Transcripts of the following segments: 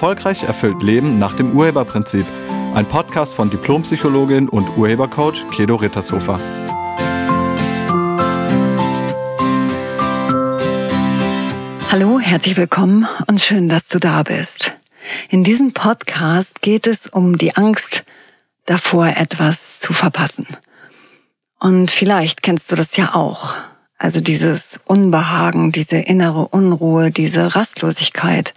Erfolgreich erfüllt Leben nach dem Urheberprinzip. Ein Podcast von Diplompsychologin und Urhebercoach Kedo Rittershofer. Hallo, herzlich willkommen und schön, dass du da bist. In diesem Podcast geht es um die Angst davor, etwas zu verpassen. Und vielleicht kennst du das ja auch. Also dieses Unbehagen, diese innere Unruhe, diese Rastlosigkeit.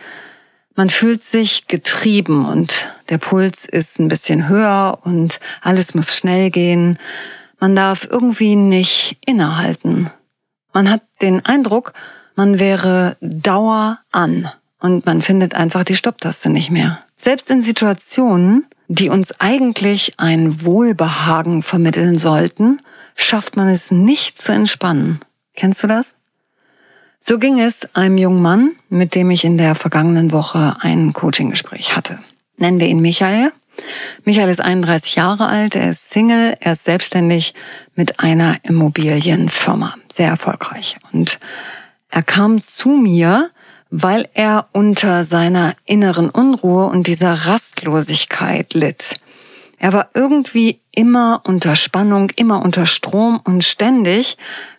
Man fühlt sich getrieben und der Puls ist ein bisschen höher und alles muss schnell gehen. Man darf irgendwie nicht innehalten. Man hat den Eindruck, man wäre Dauer an und man findet einfach die Stopptaste nicht mehr. Selbst in Situationen, die uns eigentlich ein Wohlbehagen vermitteln sollten, schafft man es nicht zu entspannen. Kennst du das? So ging es einem jungen Mann, mit dem ich in der vergangenen Woche ein Coaching-Gespräch hatte. Nennen wir ihn Michael. Michael ist 31 Jahre alt, er ist Single, er ist selbstständig mit einer Immobilienfirma, sehr erfolgreich. Und er kam zu mir, weil er unter seiner inneren Unruhe und dieser Rastlosigkeit litt. Er war irgendwie immer unter Spannung, immer unter Strom und ständig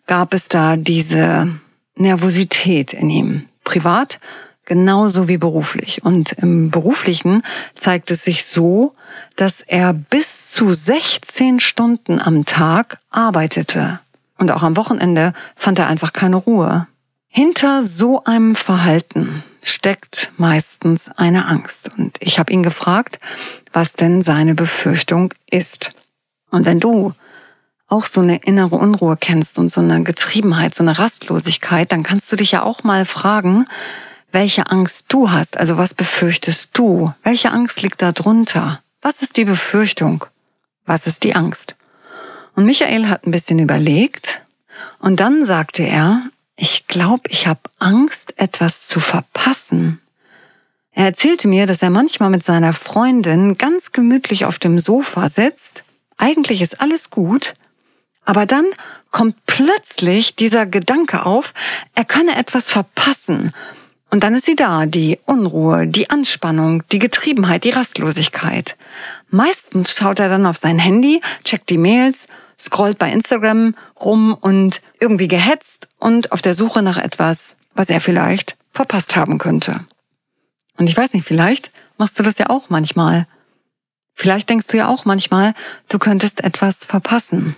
gab es da diese Nervosität in ihm. Privat genauso wie beruflich. Und im beruflichen zeigt es sich so, dass er bis zu 16 Stunden am Tag arbeitete. Und auch am Wochenende fand er einfach keine Ruhe. Hinter so einem Verhalten steckt meistens eine Angst. Und ich habe ihn gefragt, was denn seine Befürchtung ist. Und wenn du auch so eine innere Unruhe kennst und so eine Getriebenheit, so eine Rastlosigkeit, dann kannst du dich ja auch mal fragen, welche Angst du hast. Also was befürchtest du? Welche Angst liegt da drunter? Was ist die Befürchtung? Was ist die Angst? Und Michael hat ein bisschen überlegt und dann sagte er, ich glaube, ich habe Angst, etwas zu verpassen. Er erzählte mir, dass er manchmal mit seiner Freundin ganz gemütlich auf dem Sofa sitzt. Eigentlich ist alles gut, aber dann kommt plötzlich dieser Gedanke auf, er könne etwas verpassen. Und dann ist sie da, die Unruhe, die Anspannung, die Getriebenheit, die Rastlosigkeit. Meistens schaut er dann auf sein Handy, checkt die Mails, scrollt bei Instagram rum und irgendwie gehetzt und auf der Suche nach etwas, was er vielleicht verpasst haben könnte. Und ich weiß nicht, vielleicht machst du das ja auch manchmal. Vielleicht denkst du ja auch manchmal, du könntest etwas verpassen.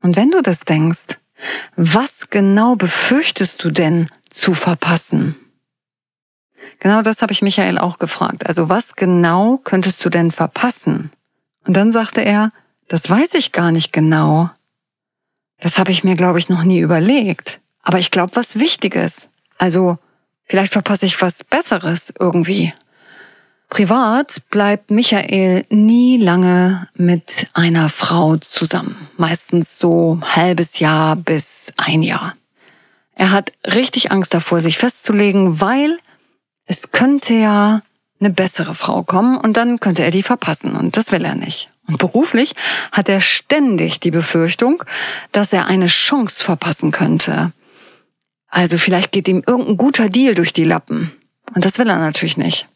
Und wenn du das denkst, was genau befürchtest du denn zu verpassen? Genau das habe ich Michael auch gefragt. Also was genau könntest du denn verpassen? Und dann sagte er, das weiß ich gar nicht genau. Das habe ich mir, glaube ich, noch nie überlegt. Aber ich glaube, was Wichtiges. Also Vielleicht verpasse ich was Besseres irgendwie. Privat bleibt Michael nie lange mit einer Frau zusammen. Meistens so halbes Jahr bis ein Jahr. Er hat richtig Angst davor, sich festzulegen, weil es könnte ja eine bessere Frau kommen und dann könnte er die verpassen und das will er nicht. Und beruflich hat er ständig die Befürchtung, dass er eine Chance verpassen könnte. Also vielleicht geht ihm irgendein guter Deal durch die Lappen. Und das will er natürlich nicht.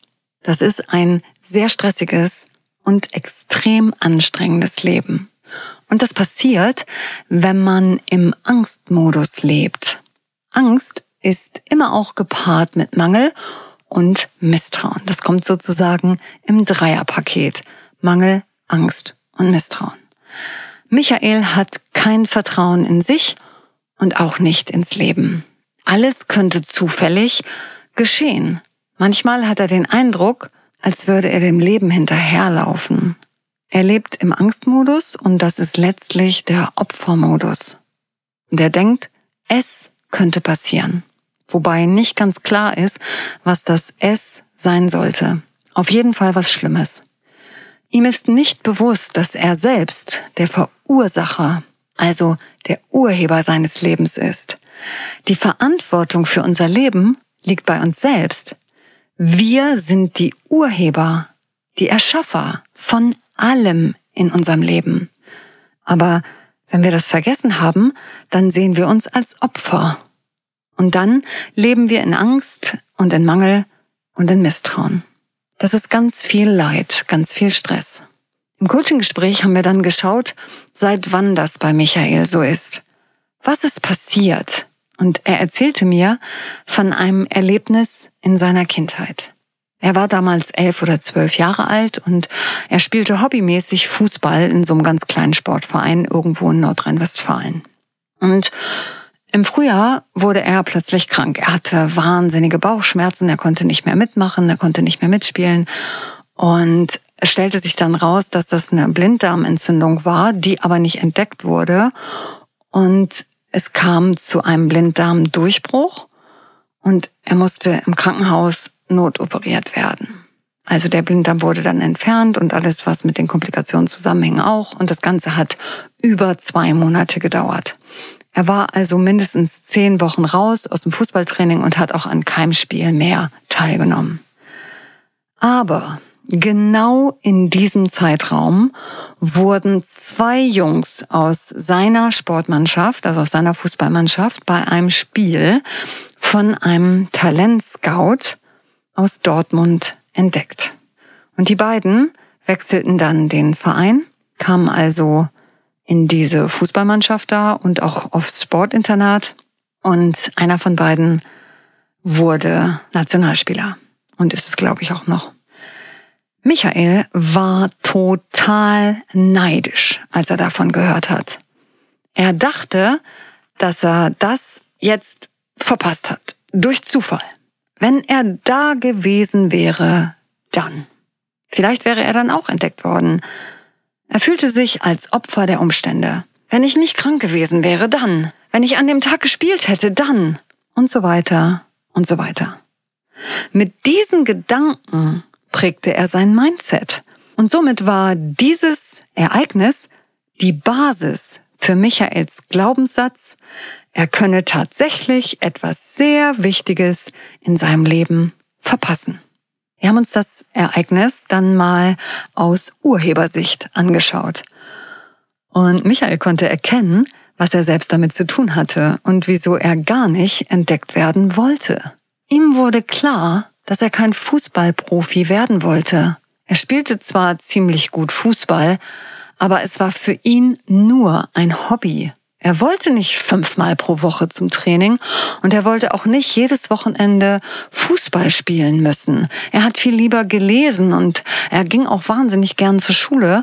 Das ist ein sehr stressiges und extrem anstrengendes Leben. Und das passiert, wenn man im Angstmodus lebt. Angst ist immer auch gepaart mit Mangel und Misstrauen. Das kommt sozusagen im Dreierpaket. Mangel, Angst und Misstrauen. Michael hat kein Vertrauen in sich und auch nicht ins Leben. Alles könnte zufällig geschehen. Manchmal hat er den Eindruck, als würde er dem Leben hinterherlaufen. Er lebt im Angstmodus und das ist letztlich der Opfermodus. Und er denkt, es könnte passieren. Wobei nicht ganz klar ist, was das Es sein sollte. Auf jeden Fall was Schlimmes. Ihm ist nicht bewusst, dass er selbst der Verursacher, also der Urheber seines Lebens ist. Die Verantwortung für unser Leben liegt bei uns selbst. Wir sind die Urheber, die Erschaffer von allem in unserem Leben. Aber wenn wir das vergessen haben, dann sehen wir uns als Opfer. Und dann leben wir in Angst und in Mangel und in Misstrauen. Das ist ganz viel Leid, ganz viel Stress. Im Coaching-Gespräch haben wir dann geschaut, seit wann das bei Michael so ist. Was ist passiert? Und er erzählte mir von einem Erlebnis in seiner Kindheit. Er war damals elf oder zwölf Jahre alt und er spielte hobbymäßig Fußball in so einem ganz kleinen Sportverein irgendwo in Nordrhein-Westfalen. Und im Frühjahr wurde er plötzlich krank. Er hatte wahnsinnige Bauchschmerzen, er konnte nicht mehr mitmachen, er konnte nicht mehr mitspielen. Und es stellte sich dann raus, dass das eine Blinddarmentzündung war, die aber nicht entdeckt wurde. Und es kam zu einem Blinddarmdurchbruch und er musste im Krankenhaus notoperiert werden. Also der Blinddarm wurde dann entfernt und alles, was mit den Komplikationen zusammenhing, auch. Und das Ganze hat über zwei Monate gedauert. Er war also mindestens zehn Wochen raus aus dem Fußballtraining und hat auch an keinem Spiel mehr teilgenommen. Aber genau in diesem Zeitraum wurden zwei Jungs aus seiner Sportmannschaft, also aus seiner Fußballmannschaft, bei einem Spiel von einem Talentscout aus Dortmund entdeckt. Und die beiden wechselten dann den Verein, kamen also in diese Fußballmannschaft da und auch aufs Sportinternat. Und einer von beiden wurde Nationalspieler. Und ist es, glaube ich, auch noch. Michael war total neidisch, als er davon gehört hat. Er dachte, dass er das jetzt verpasst hat. Durch Zufall. Wenn er da gewesen wäre, dann. Vielleicht wäre er dann auch entdeckt worden. Er fühlte sich als Opfer der Umstände. Wenn ich nicht krank gewesen wäre, dann. Wenn ich an dem Tag gespielt hätte, dann. Und so weiter und so weiter. Mit diesen Gedanken prägte er sein Mindset. Und somit war dieses Ereignis die Basis für Michaels Glaubenssatz, er könne tatsächlich etwas sehr Wichtiges in seinem Leben verpassen. Wir haben uns das Ereignis dann mal aus Urhebersicht angeschaut. Und Michael konnte erkennen, was er selbst damit zu tun hatte und wieso er gar nicht entdeckt werden wollte. Ihm wurde klar, dass er kein Fußballprofi werden wollte. Er spielte zwar ziemlich gut Fußball, aber es war für ihn nur ein Hobby. Er wollte nicht fünfmal pro Woche zum Training und er wollte auch nicht jedes Wochenende Fußball spielen müssen. Er hat viel lieber gelesen und er ging auch wahnsinnig gern zur Schule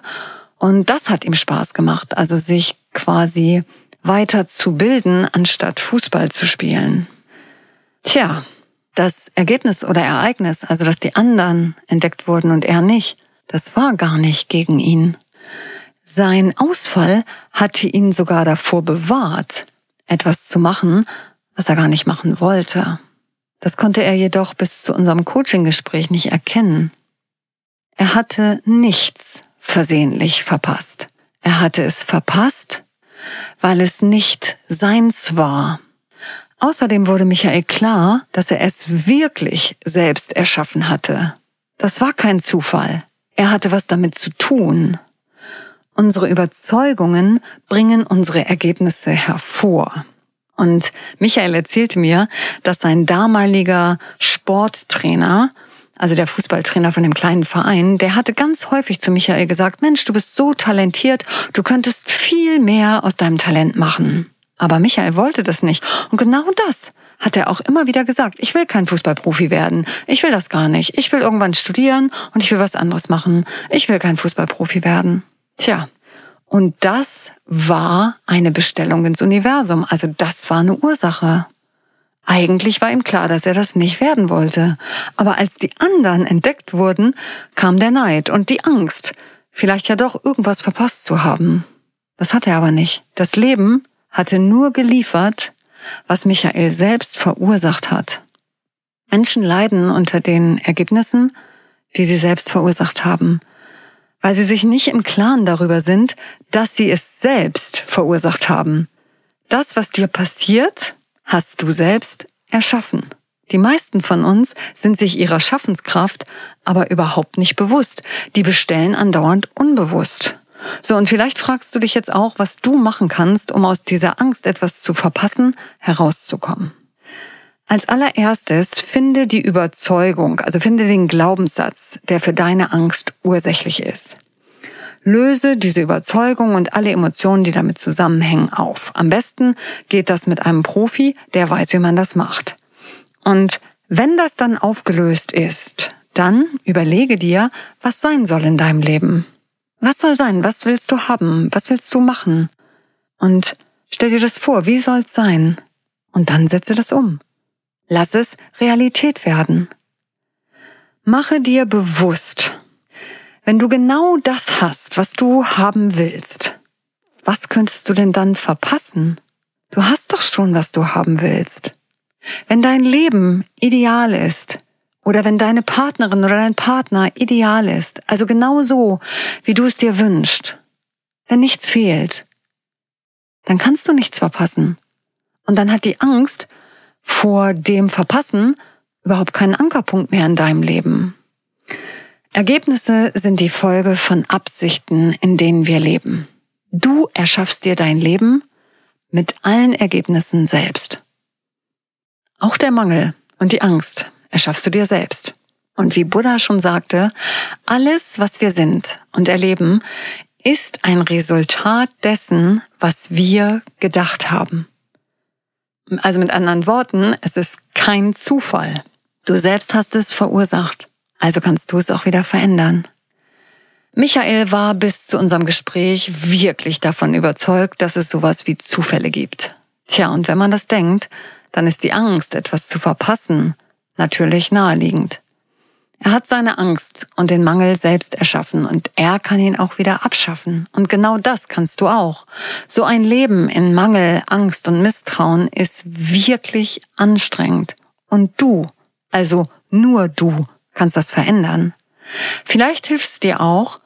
und das hat ihm Spaß gemacht, also sich quasi weiter zu bilden, anstatt Fußball zu spielen. Tja, das Ergebnis oder Ereignis, also dass die anderen entdeckt wurden und er nicht, das war gar nicht gegen ihn. Sein Ausfall hatte ihn sogar davor bewahrt, etwas zu machen, was er gar nicht machen wollte. Das konnte er jedoch bis zu unserem Coaching-Gespräch nicht erkennen. Er hatte nichts versehentlich verpasst. Er hatte es verpasst, weil es nicht seins war. Außerdem wurde Michael klar, dass er es wirklich selbst erschaffen hatte. Das war kein Zufall. Er hatte was damit zu tun. Unsere Überzeugungen bringen unsere Ergebnisse hervor. Und Michael erzählte mir, dass sein damaliger Sporttrainer, also der Fußballtrainer von dem kleinen Verein, der hatte ganz häufig zu Michael gesagt, Mensch, du bist so talentiert, du könntest viel mehr aus deinem Talent machen. Aber Michael wollte das nicht. Und genau das hat er auch immer wieder gesagt. Ich will kein Fußballprofi werden. Ich will das gar nicht. Ich will irgendwann studieren und ich will was anderes machen. Ich will kein Fußballprofi werden. Tja, und das war eine Bestellung ins Universum. Also das war eine Ursache. Eigentlich war ihm klar, dass er das nicht werden wollte. Aber als die anderen entdeckt wurden, kam der Neid und die Angst, vielleicht ja doch irgendwas verpasst zu haben. Das hat er aber nicht. Das Leben hatte nur geliefert, was Michael selbst verursacht hat. Menschen leiden unter den Ergebnissen, die sie selbst verursacht haben weil sie sich nicht im Klaren darüber sind, dass sie es selbst verursacht haben. Das, was dir passiert, hast du selbst erschaffen. Die meisten von uns sind sich ihrer Schaffenskraft aber überhaupt nicht bewusst. Die bestellen andauernd unbewusst. So, und vielleicht fragst du dich jetzt auch, was du machen kannst, um aus dieser Angst, etwas zu verpassen, herauszukommen. Als allererstes finde die Überzeugung, also finde den Glaubenssatz, der für deine Angst ursächlich ist. Löse diese Überzeugung und alle Emotionen, die damit zusammenhängen, auf. Am besten geht das mit einem Profi, der weiß, wie man das macht. Und wenn das dann aufgelöst ist, dann überlege dir, was sein soll in deinem Leben. Was soll sein? Was willst du haben? Was willst du machen? Und stell dir das vor, wie soll's sein? Und dann setze das um. Lass es Realität werden. Mache dir bewusst, wenn du genau das hast, was du haben willst, was könntest du denn dann verpassen? Du hast doch schon, was du haben willst. Wenn dein Leben ideal ist, oder wenn deine Partnerin oder dein Partner ideal ist, also genau so, wie du es dir wünschst, wenn nichts fehlt, dann kannst du nichts verpassen. Und dann hat die Angst vor dem Verpassen überhaupt keinen Ankerpunkt mehr in deinem Leben. Ergebnisse sind die Folge von Absichten, in denen wir leben. Du erschaffst dir dein Leben mit allen Ergebnissen selbst. Auch der Mangel und die Angst erschaffst du dir selbst. Und wie Buddha schon sagte, alles, was wir sind und erleben, ist ein Resultat dessen, was wir gedacht haben. Also mit anderen Worten, es ist kein Zufall. Du selbst hast es verursacht. Also kannst du es auch wieder verändern. Michael war bis zu unserem Gespräch wirklich davon überzeugt, dass es sowas wie Zufälle gibt. Tja, und wenn man das denkt, dann ist die Angst, etwas zu verpassen, natürlich naheliegend. Er hat seine Angst und den Mangel selbst erschaffen und er kann ihn auch wieder abschaffen. Und genau das kannst du auch. So ein Leben in Mangel, Angst und Misstrauen ist wirklich anstrengend. Und du, also nur du, kannst das verändern. Vielleicht hilft es dir auch,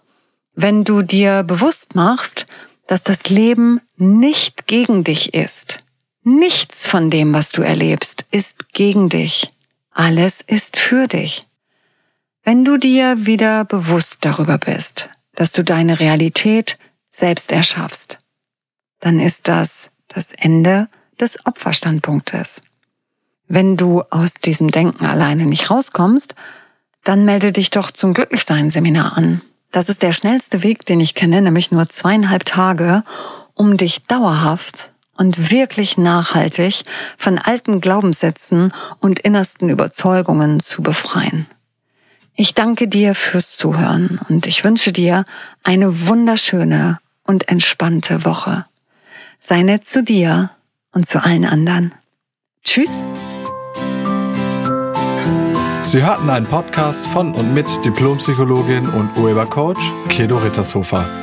wenn du dir bewusst machst, dass das Leben nicht gegen dich ist. Nichts von dem, was du erlebst, ist gegen dich. Alles ist für dich. Wenn du dir wieder bewusst darüber bist, dass du deine Realität selbst erschaffst, dann ist das das Ende des Opferstandpunktes. Wenn du aus diesem Denken alleine nicht rauskommst, dann melde dich doch zum Glücklichsein-Seminar an. Das ist der schnellste Weg, den ich kenne, nämlich nur zweieinhalb Tage, um dich dauerhaft und wirklich nachhaltig von alten Glaubenssätzen und innersten Überzeugungen zu befreien. Ich danke dir fürs Zuhören und ich wünsche dir eine wunderschöne und entspannte Woche. Sei nett zu dir und zu allen anderen. Tschüss. Sie hörten einen Podcast von und mit Diplompsychologin und Urhebercoach Kedo Rittershofer.